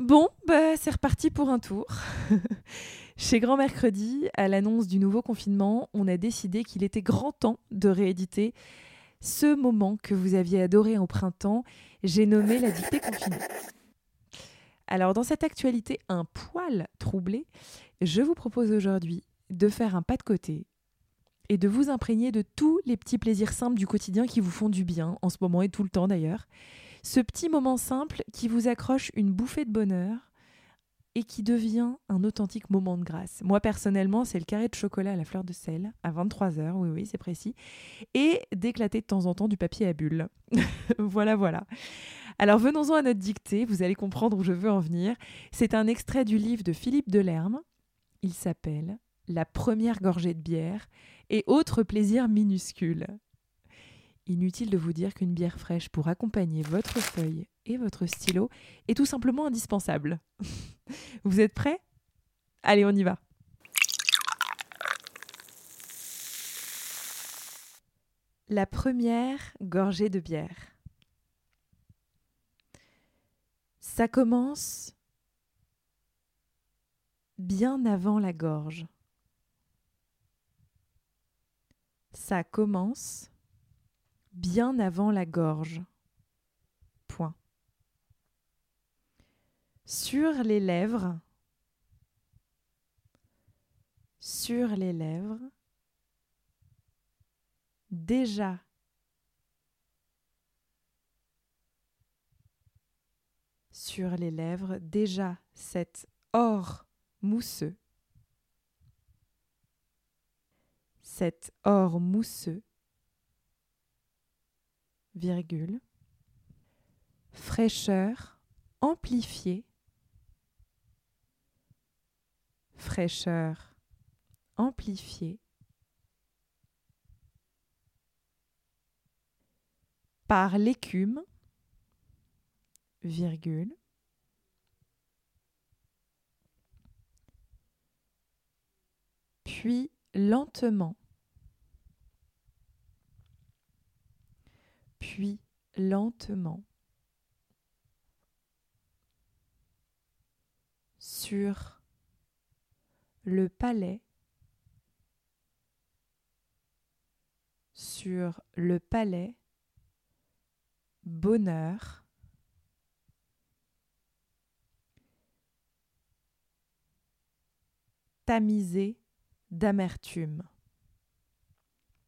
Bon, bah, c'est reparti pour un tour. Chez Grand Mercredi, à l'annonce du nouveau confinement, on a décidé qu'il était grand temps de rééditer ce moment que vous aviez adoré au printemps. J'ai nommé la dictée confinée. Alors, dans cette actualité un poil troublée, je vous propose aujourd'hui de faire un pas de côté et de vous imprégner de tous les petits plaisirs simples du quotidien qui vous font du bien, en ce moment et tout le temps d'ailleurs. Ce petit moment simple qui vous accroche une bouffée de bonheur et qui devient un authentique moment de grâce. Moi personnellement, c'est le carré de chocolat à la fleur de sel à 23h, oui oui, c'est précis, et d'éclater de temps en temps du papier à bulles. voilà voilà. Alors venons-en à notre dictée, vous allez comprendre où je veux en venir. C'est un extrait du livre de Philippe Delerme. Il s'appelle La première gorgée de bière et autres plaisirs minuscules. Inutile de vous dire qu'une bière fraîche pour accompagner votre feuille et votre stylo est tout simplement indispensable. vous êtes prêts? Allez, on y va. La première gorgée de bière. Ça commence bien avant la gorge. Ça commence bien avant la gorge. Point. Sur les lèvres, sur les lèvres, déjà. Sur les lèvres, déjà cet or mousseux. Cet or mousseux virgule, fraîcheur amplifiée, fraîcheur amplifiée, par l'écume, puis lentement puis lentement sur le palais, sur le palais, bonheur, tamisé d'amertume.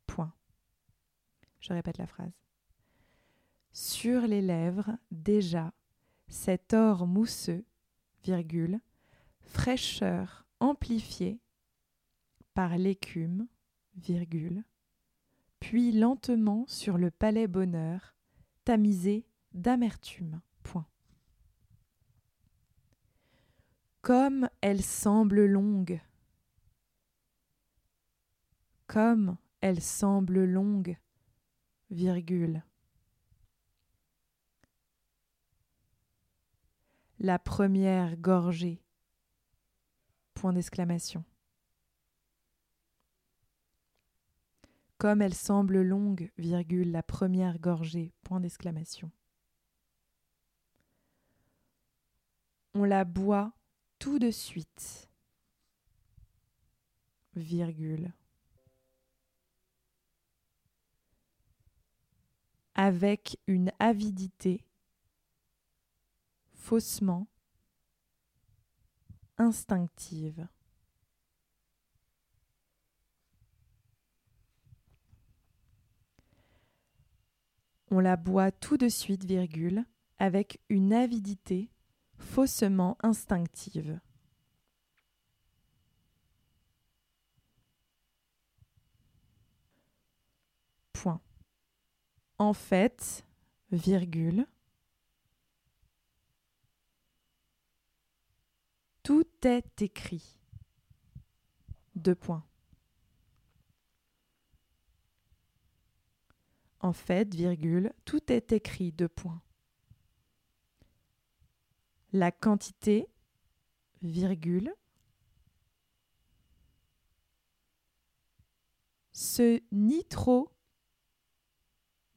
Point. Je répète la phrase sur les lèvres déjà cet or mousseux, virgule, fraîcheur amplifiée par l'écume, virgule, puis lentement sur le palais bonheur, tamisé d'amertume. Point. Comme elle semble longue, comme elle semble longue, virgule, la première gorgée. Point d'exclamation. Comme elle semble longue, virgule, la première gorgée. Point d'exclamation. On la boit tout de suite. Virgule. Avec une avidité faussement instinctive. On la boit tout de suite, virgule, avec une avidité faussement instinctive. Point. En fait, virgule, Tout est écrit. Deux points. En fait, virgule, tout est écrit. Deux points. La quantité, virgule, ce ni trop,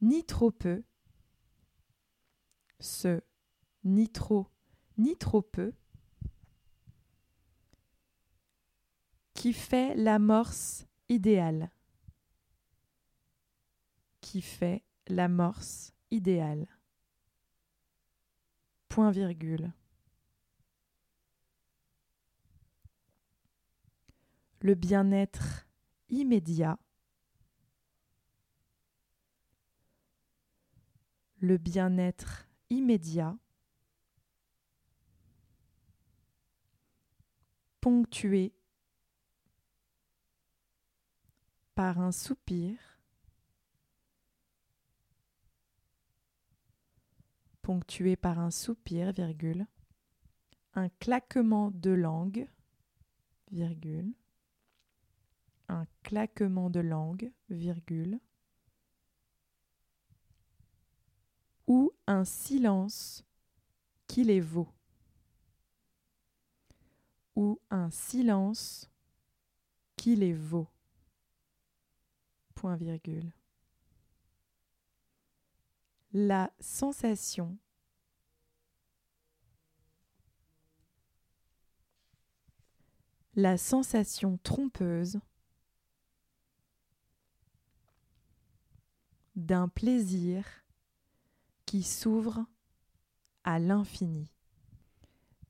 ni trop peu, ce ni trop, ni trop peu, qui fait l'amorce idéale, qui fait l'amorce idéale. Point virgule. Le bien-être immédiat. Le bien-être immédiat. Ponctué par un soupir. ponctué par un soupir, virgule, un claquement de langue, virgule, un claquement de langue, virgule, ou un silence qui les vaut, ou un silence qui les vaut, la sensation la sensation trompeuse d'un plaisir qui s'ouvre à l'infini,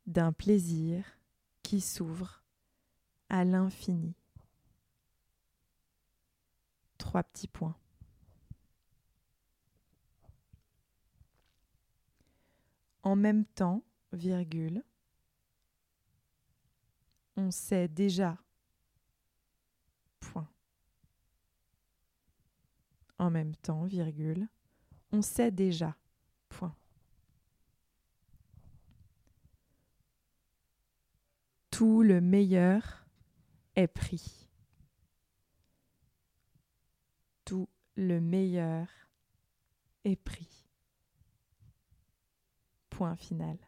d'un plaisir qui s'ouvre à l'infini. Trois petits. En même temps, virgule, on sait déjà, point. En même temps, virgule, on sait déjà, point. Tout le meilleur est pris. Tout le meilleur est pris. Point final.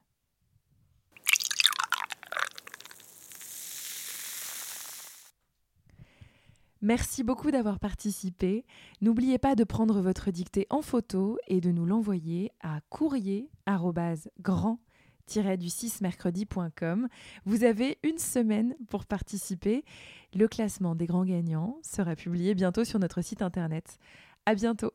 Merci beaucoup d'avoir participé. N'oubliez pas de prendre votre dictée en photo et de nous l'envoyer à courrier grand du 6 mercredi.com. Vous avez une semaine pour participer. Le classement des grands gagnants sera publié bientôt sur notre site internet. À bientôt.